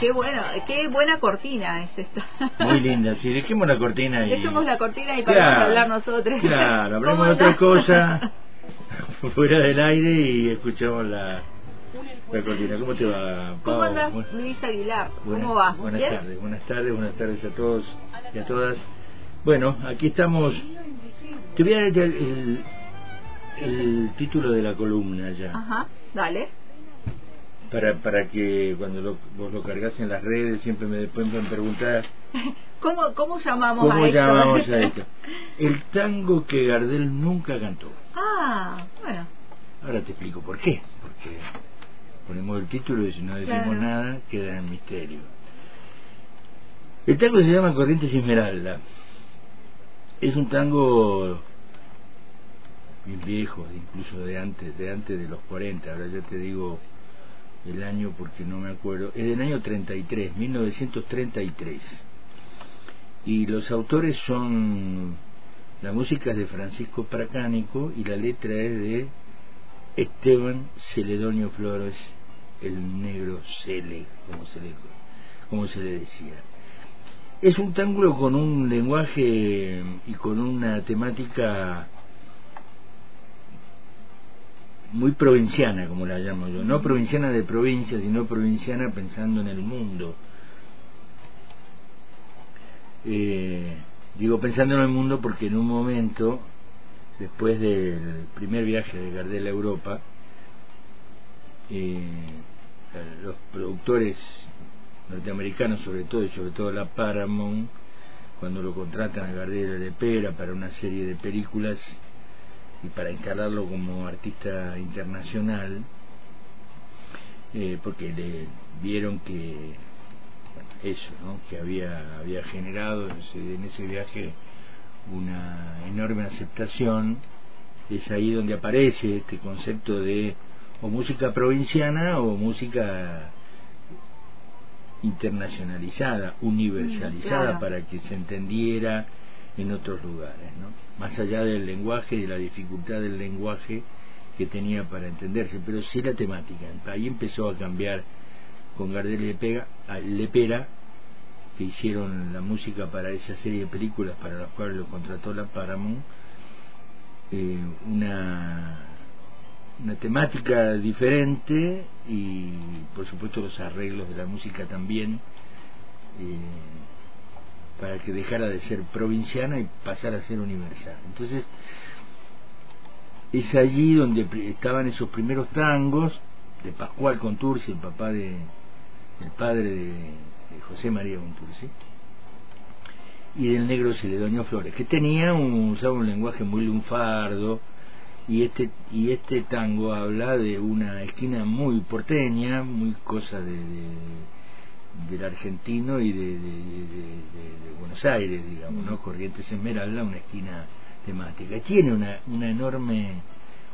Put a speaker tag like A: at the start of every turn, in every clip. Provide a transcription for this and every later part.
A: Qué, bueno, qué buena cortina es esta.
B: Muy linda, sí, dejemos la cortina y...
A: Dejemos la cortina y para hablar nosotros.
B: Claro, hablemos de otra cosa fuera del aire y escuchamos la, la cortina. ¿Cómo te va,
A: Pau? ¿Cómo andas, Luis Aguilar? ¿Cómo va?
B: Buenas tardes, buenas tardes, buenas tardes a todos y a todas. Bueno, aquí estamos. Te voy a dar el, el, título de la columna ya.
A: Ajá, dale.
B: Para, para que cuando lo, vos lo cargas en las redes siempre me pueden preguntar
A: ¿Cómo, cómo llamamos
B: ¿Cómo
A: a
B: esto? llamamos a esto? El tango que Gardel nunca cantó.
A: Ah, bueno.
B: Ahora te explico por qué. Porque ponemos el título y si no decimos nada queda en misterio. El tango se llama Corrientes Esmeralda. Es un tango bien viejo, incluso de antes, de antes de los 40, ahora ya te digo el año porque no me acuerdo, es del año 33, 1933. Y los autores son, la música es de Francisco Pracánico y la letra es de Esteban Celedonio Flores, el negro Cele, como se le, como se le decía. Es un tango con un lenguaje y con una temática muy provinciana, como la llamo yo. No provinciana de provincia, sino provinciana pensando en el mundo. Eh, digo pensando en el mundo porque en un momento, después del primer viaje de Gardel a Europa, eh, los productores norteamericanos sobre todo y sobre todo la Paramount cuando lo contratan a Gardel de Pera para una serie de películas y para instalarlo como artista internacional eh, porque le vieron que eso ¿no? que había había generado en ese viaje una enorme aceptación es ahí donde aparece este concepto de o música provinciana o música internacionalizada, universalizada para que se entendiera en otros lugares, ¿no? Más allá del lenguaje y de la dificultad del lenguaje que tenía para entenderse, pero sí la temática. Ahí empezó a cambiar con Gardel y Lepera, que hicieron la música para esa serie de películas para las cuales lo contrató la Paramount, eh, una una temática diferente y por supuesto los arreglos de la música también eh, para que dejara de ser provinciana y pasara a ser universal. Entonces es allí donde estaban esos primeros tangos de Pascual Contursi el papá de el padre de, José María Contursi y del negro Celedonio Flores que tenía un, usaba un lenguaje muy lunfardo y este y este tango habla de una esquina muy porteña muy cosa de, del argentino y de, de, Buenos Aires digamos no Corrientes Esmeralda una esquina temática. Tiene una una enorme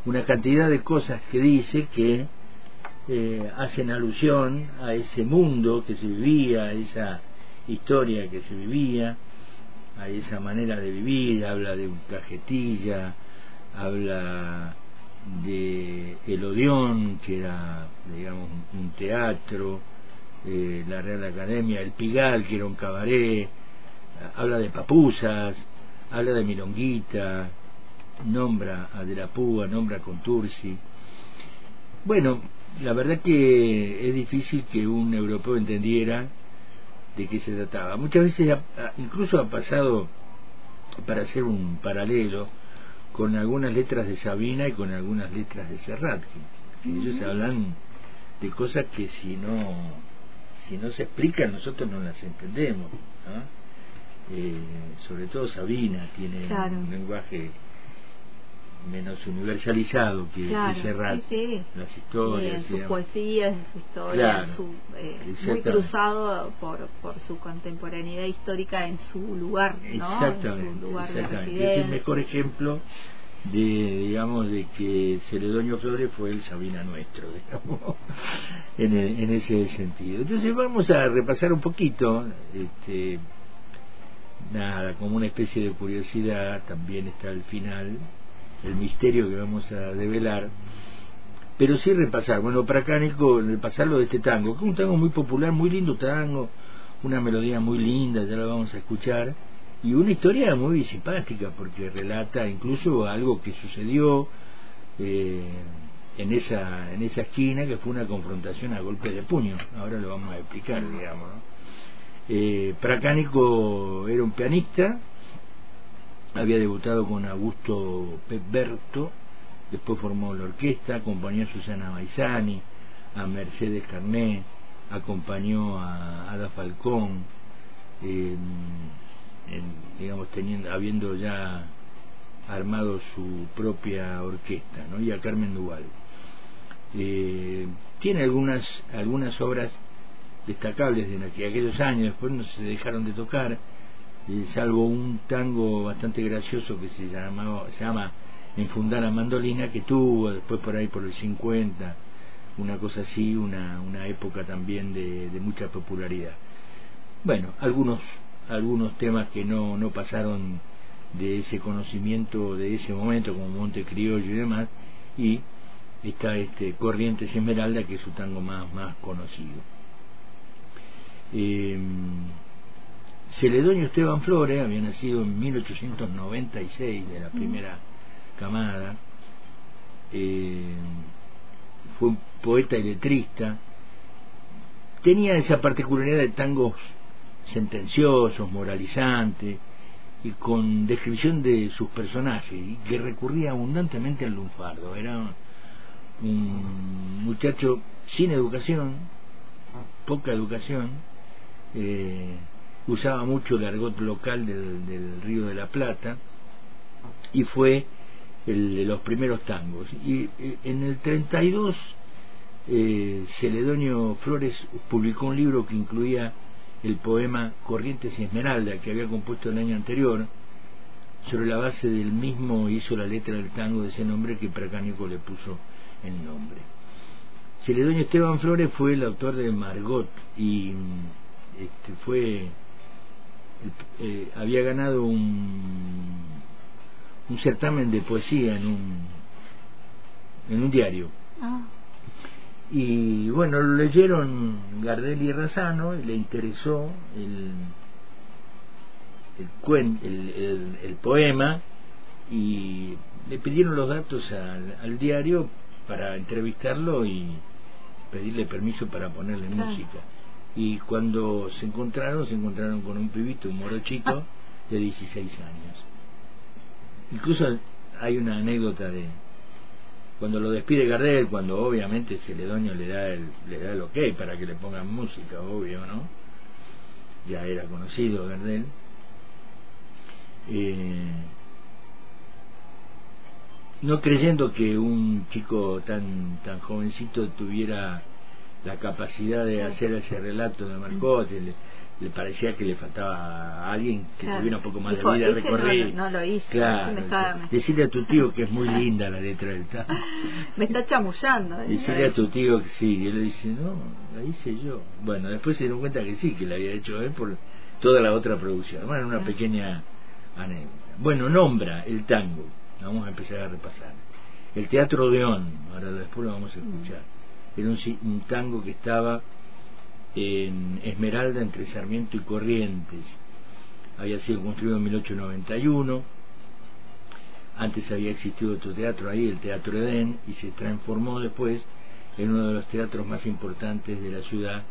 B: una cantidad de cosas que dice que eh, hacen alusión a ese mundo que se vivía a esa historia que se vivía a esa manera de vivir. Habla de un cajetilla habla de El Odeón, que era, digamos, un teatro, eh, la Real Academia, El Pigal, que era un cabaret, habla de papusas, habla de Milonguita, nombra a De la Púa, nombra a Contursi. Bueno, la verdad que es difícil que un europeo entendiera de qué se trataba. Muchas veces, incluso ha pasado, para hacer un paralelo, con algunas letras de Sabina y con algunas letras de Serrat. Ellos hablan de cosas que si no si no se explican nosotros no las entendemos. Eh, sobre todo Sabina tiene un lenguaje menos universalizado que, Serrat, las historias,
A: sus poesías, su historia, eh, muy cruzado por, por su contemporaneidad histórica en su lugar, ¿no?
B: Exactamente, lugar es el mejor ejemplo de digamos de que Celedonio Flores fue el Sabina nuestro digamos en, en ese sentido. Entonces vamos a repasar un poquito este nada como una especie de curiosidad también está al final el misterio que vamos a develar pero sí repasar, bueno, para Cánico, repasarlo de este tango, que es un tango muy popular, muy lindo tango, una melodía muy linda, ya la vamos a escuchar, y una historia muy simpática, porque relata incluso algo que sucedió eh, en, esa, en esa esquina, que fue una confrontación a golpe de puño, ahora lo vamos a explicar, digamos. ¿no? Eh, Pracánico era un pianista, había debutado con Augusto Pepberto, después formó la orquesta, acompañó a Susana Baizani, a Mercedes Carné, acompañó a Ada Falcón, digamos teniendo, habiendo ya armado su propia orquesta, ¿no? y a Carmen Duval. Eh, tiene algunas algunas obras destacables de aquellos años, después no se dejaron de tocar, eh, salvo un tango bastante gracioso que se, llamaba, se llama Enfundar la mandolina, que tuvo después por ahí por el 50, una cosa así, una, una época también de, de mucha popularidad. Bueno, algunos, algunos temas que no, no pasaron de ese conocimiento de ese momento, como Monte Criollo y demás, y está este Corrientes Esmeralda, que es su tango más, más conocido. Eh, Celedonio Esteban Flores había nacido en 1896 de la primera camada, eh, fue un poeta y letrista, tenía esa particularidad de tangos sentenciosos, moralizantes y con descripción de sus personajes y que recurría abundantemente al lunfardo. Era un muchacho sin educación, poca educación, eh, usaba mucho el argot local del, Río de la Plata y fue el de los primeros tangos. Y eh, en el 32 eh, Celedonio Flores publicó un libro que incluía el poema Corrientes y Esmeralda que había compuesto el año anterior. Sobre la base del mismo hizo la letra del tango de ese nombre que Pracánico le puso el nombre. Celedonio Esteban Flores fue el autor de Margot y este, fue eh, había ganado un, un certamen de poesía en un en un diario ah. Y bueno lo leyeron Gardel y Razano y le interesó el el, el, el, poema y le pidieron los datos al, al, diario para entrevistarlo y pedirle permiso para ponerle música. Y cuando se encontraron, se encontraron con un pibito, un morochito de 16 años. Incluso hay una anécdota de cuando lo despide Gardel, cuando obviamente Celedonio le da el, le da el ok para que le pongan música, obvio, ¿no? Ya era conocido Gardel. Eh, no creyendo que un chico tan tan jovencito tuviera la capacidad de hacer ese relato de Marcos, le, parecía que le faltaba a alguien que tuviera un poco más de vida recorrida.
A: No, lo hice.
B: Claro, decirle a tu tío que es muy linda la letra del tango.
A: me está chamullando. ¿eh?
B: Decirle a tu tío que sí, y él le dice, no, la hice yo. Bueno, después se dieron cuenta que sí, que la había hecho él por toda la otra producción. Bueno, una pequeña anécdota. Bueno, nombra el tango. Vamos a empezar a repasar. El Teatro Odeón, ahora después lo vamos a escuchar era un, tango que estaba en Esmeralda entre Sarmiento y Corrientes. Había sido construido en 1891. Antes había existido otro teatro ahí, el Teatro Edén, y se transformó después en uno de los teatros más importantes de la ciudad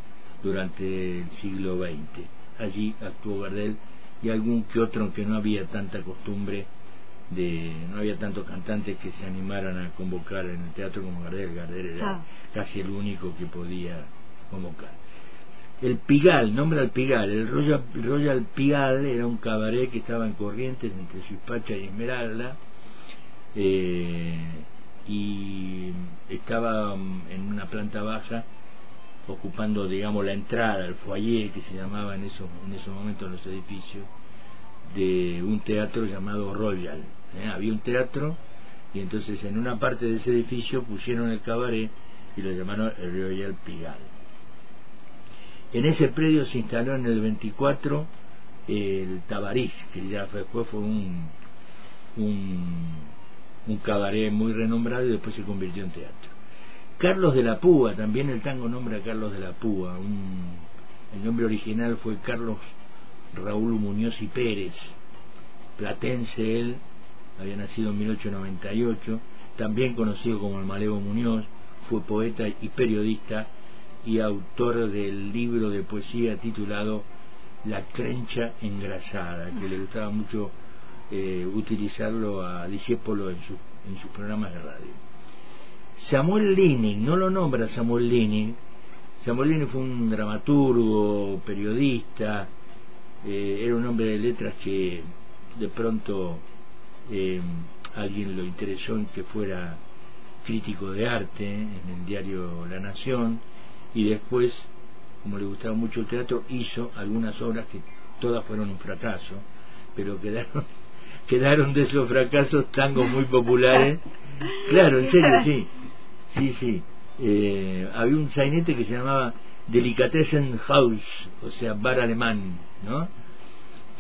B: durante el siglo XX. Allí actuó Gardel y algún que otro, aunque no había tanta costumbre de no había tantos cantantes que se animaran a convocar en el teatro como Gardel. Gardel era ah. casi el único que podía convocar. El Pigal, nombre al Pigal, el Royal, Royal Pigal era un cabaret que estaba en Corrientes entre Suipacha y Esmeralda eh, y estaba mm, en una planta baja ocupando digamos la entrada, el foyer que se llamaba en esos, en esos momentos los edificios de un teatro llamado Royal. ¿eh? Había un teatro y entonces en una parte de ese edificio pusieron el cabaret y lo llamaron el Royal Pigal. En ese predio se instaló en el 24 el Tabariz, que ya después fue un, un, un cabaret muy renombrado y después se convirtió en teatro. Carlos de la Púa, también el tango nombra a Carlos de la Púa. el nombre original fue Carlos Raúl Muñoz y Pérez, platense él, había nacido en 1898, también conocido como el Malevo Muñoz, fue poeta y periodista y autor del libro de poesía titulado La crencha engrasada, que le gustaba mucho eh, utilizarlo a Discépolo en, en sus programas de radio. Samuel Lenin, no lo nombra Samuel Lenin, Samuel Lenin fue un dramaturgo, periodista, eh, era un hombre de letras que de pronto eh, alguien lo interesó en que fuera crítico de arte en el diario La Nación y después, como le gustaba mucho el teatro, hizo algunas obras que todas fueron un fracaso, pero quedaron quedaron de esos fracasos tangos muy populares. Claro, en serio, sí. Sí, sí. Eh, había un sainete que se llamaba Delicatessen House, o sea, bar alemán, ¿no?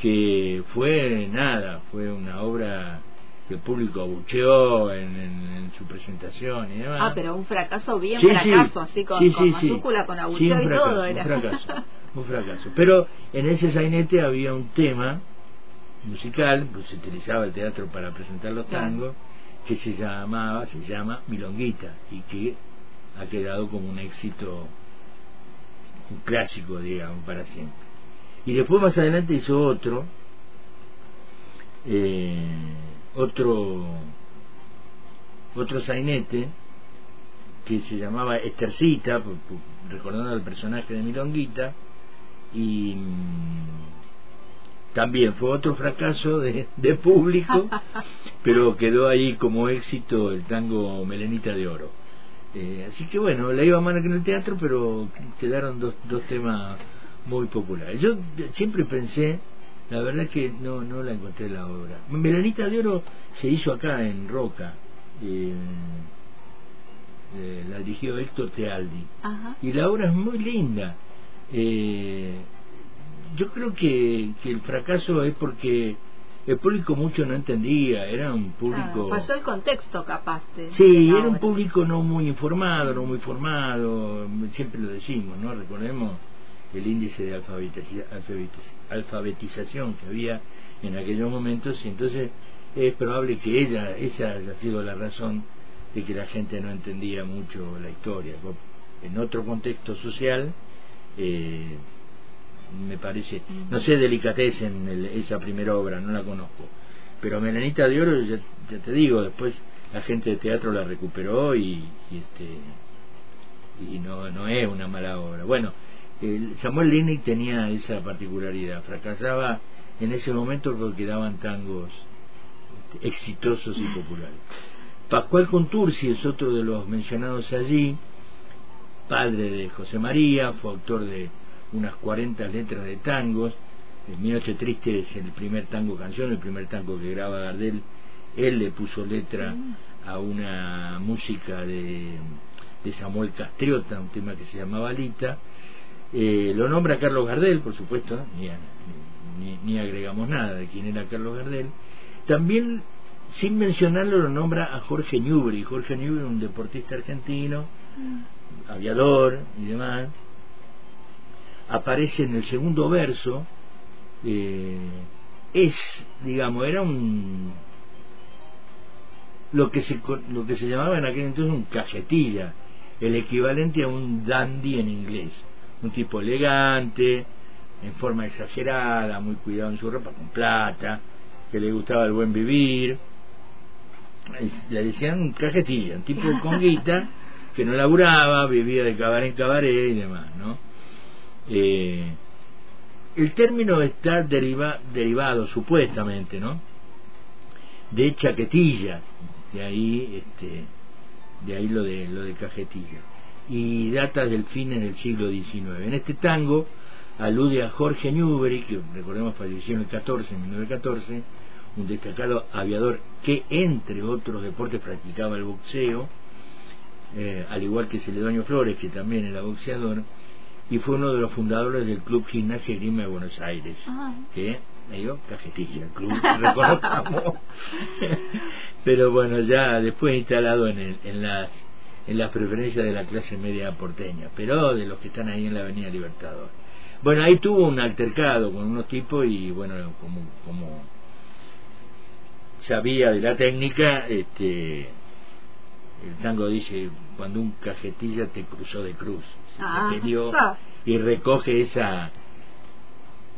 B: Que fue nada, fue una obra que el público abucheó en, su presentación y demás.
A: Ah, pero un fracaso bien fracaso, así con, con mayúscula, con abucheo y todo era.
B: Un fracaso, un fracaso. Pero en ese sainete había un tema musical, pues se utilizaba el teatro para presentar los tangos, que se llamaba, se llama Milonguita, y que ha quedado como un éxito, un clásico, digamos, para siempre. Y después más adelante hizo otro, eh, otro, otro sainete, que se llamaba Estercita, recordando al personaje de Milonguita, y también fue otro fracaso de, público, pero quedó ahí como éxito el tango Melenita de Oro. Eh, así que bueno, la iba más que en el teatro, pero quedaron dos, dos temas muy populares. Yo siempre pensé, la verdad que no, no la encontré la obra. Melenita de Oro se hizo acá en Roca. Eh, la dirigió Héctor Tealdi. Y la obra es muy linda. Eh, yo creo que, que el fracaso es porque el público mucho no entendía, era un público...
A: pasó el contexto capaz de...
B: Sí, era un público no muy informado, no muy formado, siempre lo decimos, ¿no? Recordemos el índice de alfabetización que había en aquellos momentos y entonces es probable que ella, esa haya sido la razón de que la gente no entendía mucho la historia. En otro contexto social, eh, me parece. No sé delicatecen en esa primera obra, no la conozco. Pero Melanita de Oro, ya, te digo, después la gente de teatro la recuperó y, este y no, no es una mala obra. Bueno, el Samuel Lini tenía esa particularidad, fracasaba en ese momento porque daban tangos exitosos y populares. Pascual Contursi es otro de los mencionados allí, padre de José María, fue autor de unas 40 letras de tangos. El Mi Noche Triste es el primer tango canción, el primer tango que graba Gardel. Él le puso letra a una música de, de Samuel Castriota, un tema que se llamaba Lita. Eh, lo nombra Carlos Gardel, por supuesto, ni, ni, ni, agregamos nada de quién era Carlos Gardel. También, sin mencionarlo, lo nombra a Jorge Newbery. Jorge Newbery, un deportista argentino, mm. aviador y demás, aparece en el segundo verso, eh, es, digamos, era un lo que se lo que se llamaba en aquel entonces un cajetilla, el equivalente a un dandy en inglés, un tipo elegante, en forma exagerada, muy cuidado en su ropa, con plata, que le gustaba el buen vivir, le decían cajetilla, un tipo con guita que no laburaba, vivía de cabaret en cabaret y demás, ¿no? Eh, el término está derivado supuestamente, ¿no? De chaquetilla, de ahí, este, de ahí lo de lo de cajetilla, y data del fin del siglo XIX. En este tango alude a Jorge Newbery, que recordemos falleció en el 14, en 1914, un destacado aviador que entre otros deportes practicaba el boxeo, eh, al igual que Celedonio Flores, que también era boxeador, y fue uno de los fundadores del Club Gimnasia Grima de Buenos Aires, ah. que me dio cajetilla, el club, reconozcamos. Pero bueno, ya después instalado en, el, en las en las preferencias de la clase media porteña, pero de los que están ahí en la Avenida Libertador. Bueno, ahí tuvo un altercado con unos tipos y bueno, como, como sabía de la técnica, este, el tango dice, cuando un cajetilla te cruzó de cruz, ah, y recoge esa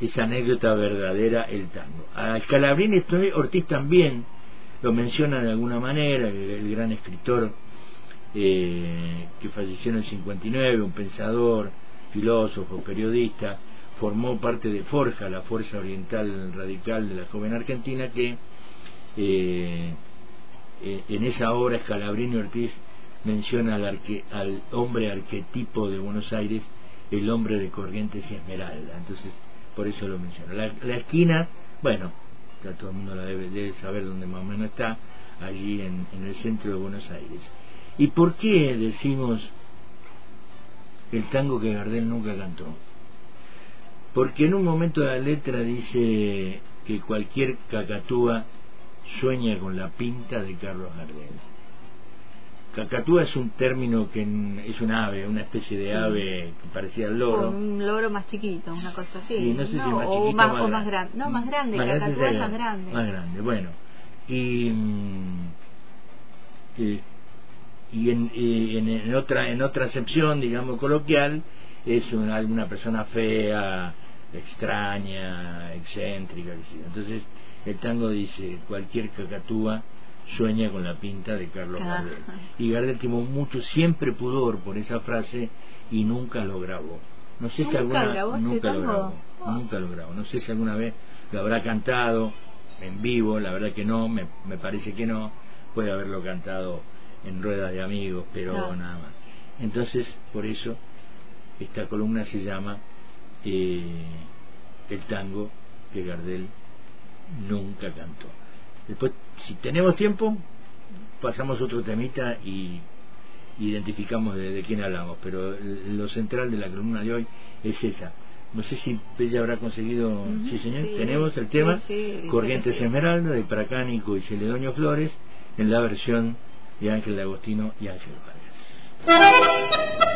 B: esa anécdota verdadera el tango. A Scalabrini Ortiz también lo menciona de alguna manera, el gran escritor eh, que falleció en el 59, un pensador, filósofo, periodista, formó parte de Forja, la Fuerza Oriental Radical de la joven Argentina, que eh, eh, en esa obra Scalabrini Ortiz menciona al, al hombre arquetipo de Buenos Aires, el hombre de Corrientes y Esmeralda. Entonces, por eso lo menciono. La, esquina, bueno, ya todo el mundo la debe, saber dónde más o menos está, allí en el centro de Buenos Aires. ¿Y por qué decimos el tango que Gardel nunca cantó? Porque en un momento de la letra dice que cualquier cacatúa sueña con la pinta de Carlos Gardel. Cacatúa es un término que es un ave, una especie de ave que parecía el loro.
A: un loro más chiquito, una cosa así.
B: Sí, no sé si más chiquito o más,
A: o más grande. No, más grande, cacatúa es más grande.
B: Más grande, bueno. Y, mm, eh, y en, en, otra en otra acepción digamos coloquial es una, una persona fea extraña excéntrica entonces el tango dice cualquier cacatúa sueña con la pinta de Carlos Gardel. Y Gardel tuvo mucho siempre pudor por esa frase y nunca lo grabó. No sé si alguna nunca lo grabó nunca lo grabó. No sé si alguna vez lo habrá cantado en vivo la verdad que no me, me parece que no puede haberlo cantado en ruedas de amigos, pero nada más. Entonces, por eso, esta columna se llama eh, El tango que Gardel nunca cantó. Después, si tenemos tiempo, pasamos otro temita y identificamos de, quién hablamos, pero lo central de la columna de hoy es esa. No sé si ella habrá conseguido, sí señor, tenemos el tema Corrientes Esmeralda de Pracánico y Celedonio Flores en la versión de Ángel de Agostino y Ángel Vargas.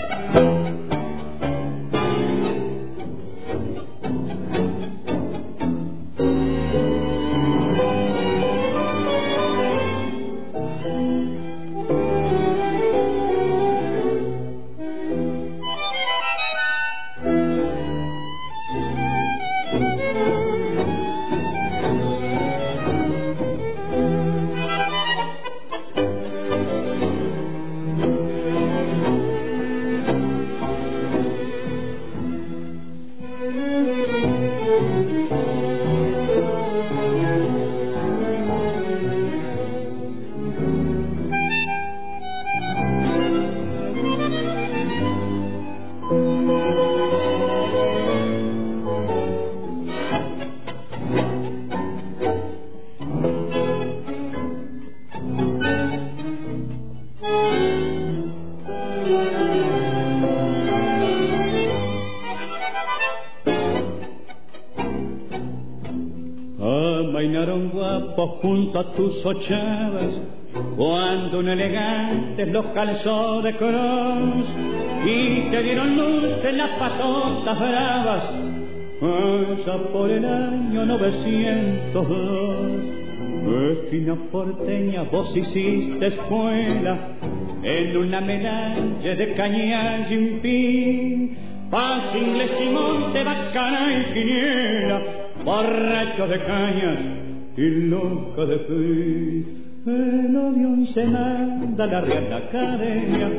C: Junto a tus ochavas, cuando un elegante los calzó de cruz y te dieron luz en las patotas bravas, allá por el año 902. Esquina porteña, vos hiciste escuela en una medalla de cañas y fin, paz inglés y monte, bacana y quiniela, borracho de cañas y loca de fe. El odio se la Real Academia,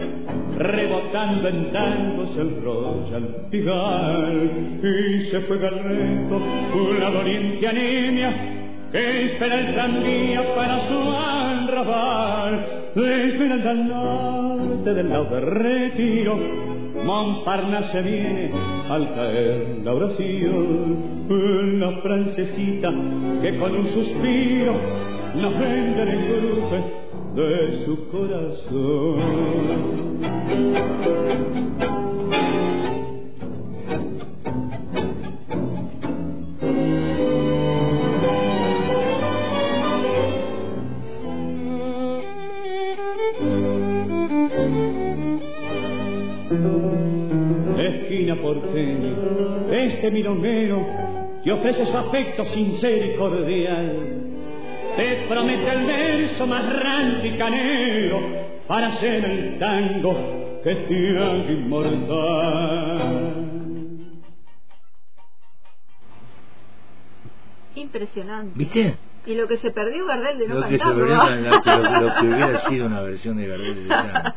C: rebotando en tangos el Royal Pigal, y se juega el reto una doliente anemia que espera el tranvía para su arrabal, espera al norte del lado de retiro, Montparnasse viene al caer la oración, una francesita que con un suspiro nos vende el grupo de su corazón. Porteña, este milonguero te ofrece su afecto sincero y cordial. Te promete el verso más rancio y canero para hacer el tango que te haga inmortal.
A: Impresionante.
B: ¿Viste?
A: Y lo que se perdió Gardel de no
B: lo que se perdió,
A: ¿ah?
B: lo, lo que hubiera sido una versión de Gardel de tango.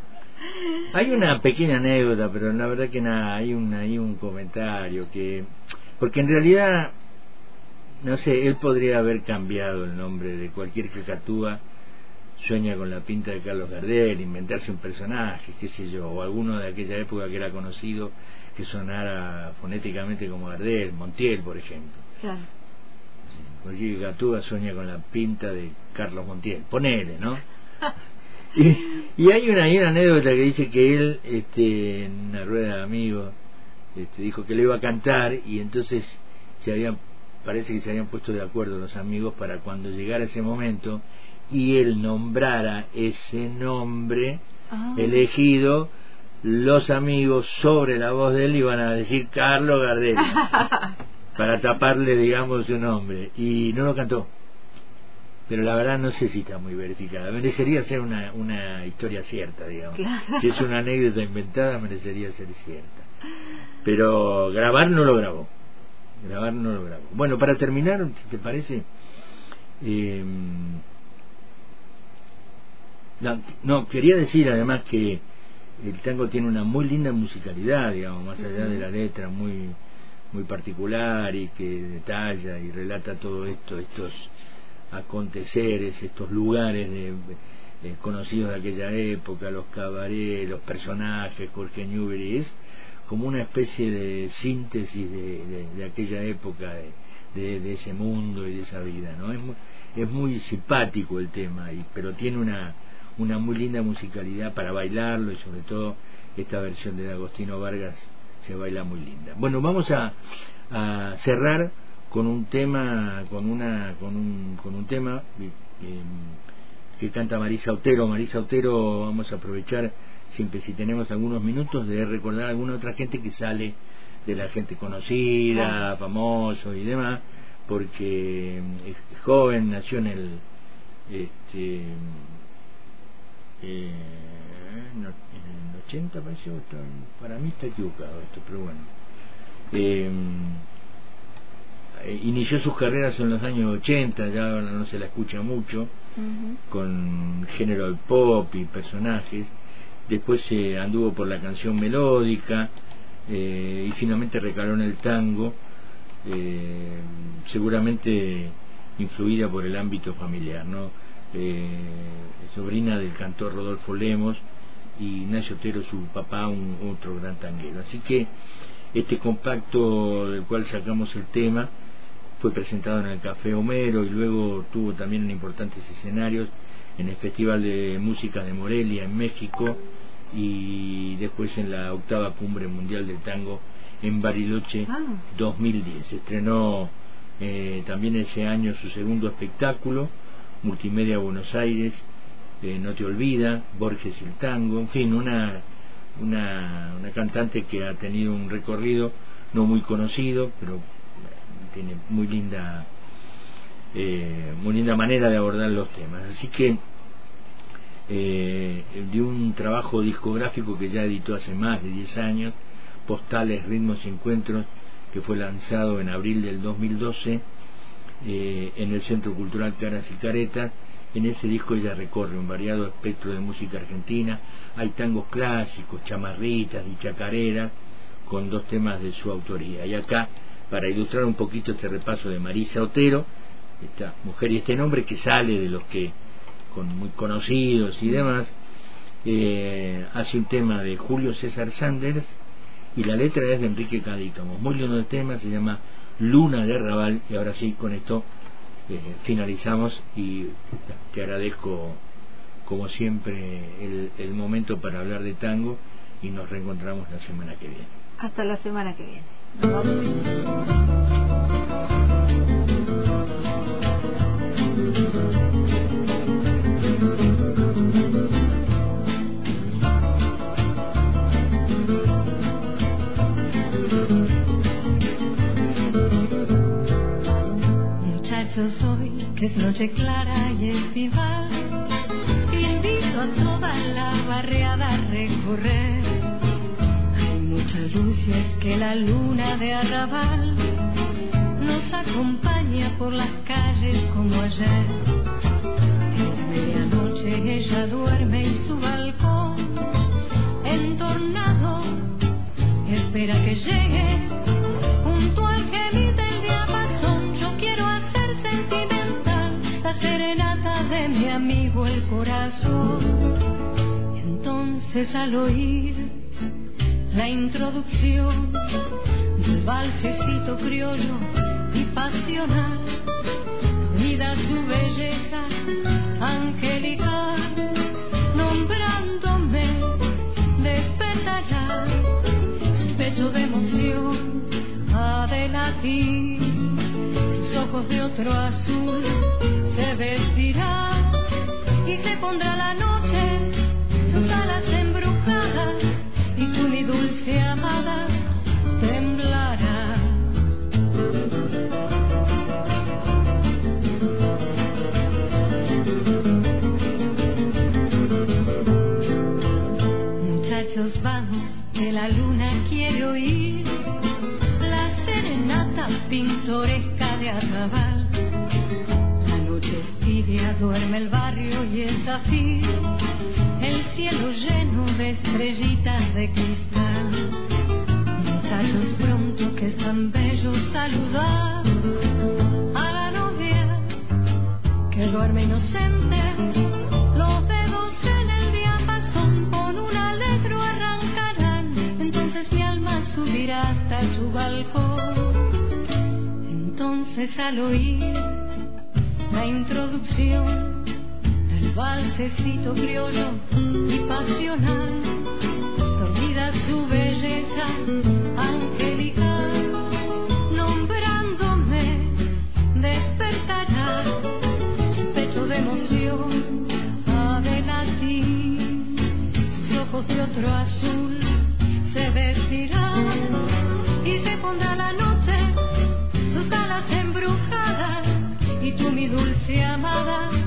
B: Hay una pequeña anécdota, pero la verdad que nada, hay un, hay un comentario que... Porque en realidad, no sé, él podría haber cambiado el nombre de cualquier cacatúa, sueña con la pinta de Carlos Gardel, inventarse un personaje, qué sé yo, o alguno de aquella época que era conocido que sonara fonéticamente como Gardel, Montiel, por ejemplo.
A: Claro.
B: Cualquier cacatúa sueña con la pinta de Carlos Montiel, ponele, ¿no? Y, y hay una, hay una anécdota que dice que él, este, en una rueda de amigos, este, dijo que le iba a cantar y entonces se habían, parece que se habían puesto de acuerdo los amigos para cuando llegara ese momento y él nombrara ese nombre
A: Ah.
B: elegido, los amigos sobre la voz de él iban a decir Carlos Gardel para taparle, digamos, su nombre y no lo cantó pero la verdad no sé si está muy verificada. Merecería ser una, una historia cierta, digamos.
A: Claro.
B: Si es una anécdota inventada, merecería ser cierta. Pero grabar no lo grabó. Grabar no lo grabó. Bueno, para terminar, si te parece, eh, no, no, quería decir además que el tango tiene una muy linda musicalidad, digamos, más allá de la letra muy muy particular y que detalla y relata todo esto, estos aconteceres, estos lugares de, conocidos de aquella época, los cabarets, los personajes, Jorge Newbery, es como una especie de síntesis de, de, de aquella época, de, de, ese mundo y de esa vida, ¿no? Es muy, es muy simpático el tema, y, pero tiene una, una muy linda musicalidad para bailarlo y sobre todo esta versión de Agostino Vargas se baila muy linda. Bueno, vamos a, a cerrar con un tema con una con un, con un tema eh, que canta Marisa Otero. Marisa Otero vamos a aprovechar siempre si tenemos algunos minutos de recordar a alguna otra gente que sale de la gente conocida famoso y demás porque es joven nació en el este eh, en el 80 parece para mí está equivocado esto pero bueno. Eh, inició sus carreras en los años 80, ya no se la escucha mucho, uh -huh. con género de pop y personajes. Después se anduvo por la canción melódica eh, y finalmente recaló en el tango, eh, seguramente influida por el ámbito familiar, ¿no? Eh, sobrina del cantor Rodolfo Lemos y Ignacio Otero, su papá, un otro gran tanguero. Así que este compacto del cual sacamos el tema fue presentado en el Café Homero y luego tuvo también en importantes escenarios en el Festival de Música de Morelia en México y después en la octava cumbre mundial del tango en Bariloche ah. 2010. Se estrenó eh, también ese año su segundo espectáculo, Multimedia Buenos Aires, eh, No te olvida, Borges el tango, en fin, una, una, una cantante que ha tenido un recorrido no muy conocido, pero tiene muy linda eh, muy linda manera de abordar los temas. Así que eh, de un trabajo discográfico que ya editó hace más de 10 años Postales, Ritmos y Encuentros que fue lanzado en abril del 2012 eh, en el Centro Cultural Caras y Caretas en ese disco ella recorre un variado espectro de música argentina hay tangos clásicos, chamarritas y chacareras con dos temas de su autoría y acá para ilustrar un poquito este repaso de Marisa Otero, esta mujer y este nombre que sale de los que con muy conocidos y demás, eh, hace un tema de Julio César Sanders y la letra es de Enrique Cadícamo. Muy lindo el tema, se llama Luna de Raval y ahora sí, con esto eh, finalizamos y te agradezco como siempre el, el momento para hablar de tango y nos reencontramos la semana que viene.
A: Hasta la semana que viene.
D: Es noche clara y estival. Invito a toda la barriada a recorrer. Hay mucha luz y es que la luna de arrabal nos acompaña por las calles como ayer. Es medianoche, ella duerme y su balcón entornado espera que llegue Entonces al oír la introducción del valsecito criollo y pasional, mira su belleza angelical, nombrándome despertará su pecho de emoción ha de latir, sus ojos de otro azul se vestirá y se pondrá la noche al oír la introducción del valsecito criollo y pasional, dormida su belleza angelical, nombrándome despertará su pecho de emoción ha de latir, sus ojos de otro azul se vestirán y se pondrá la embrujadas y tú mi dulce amada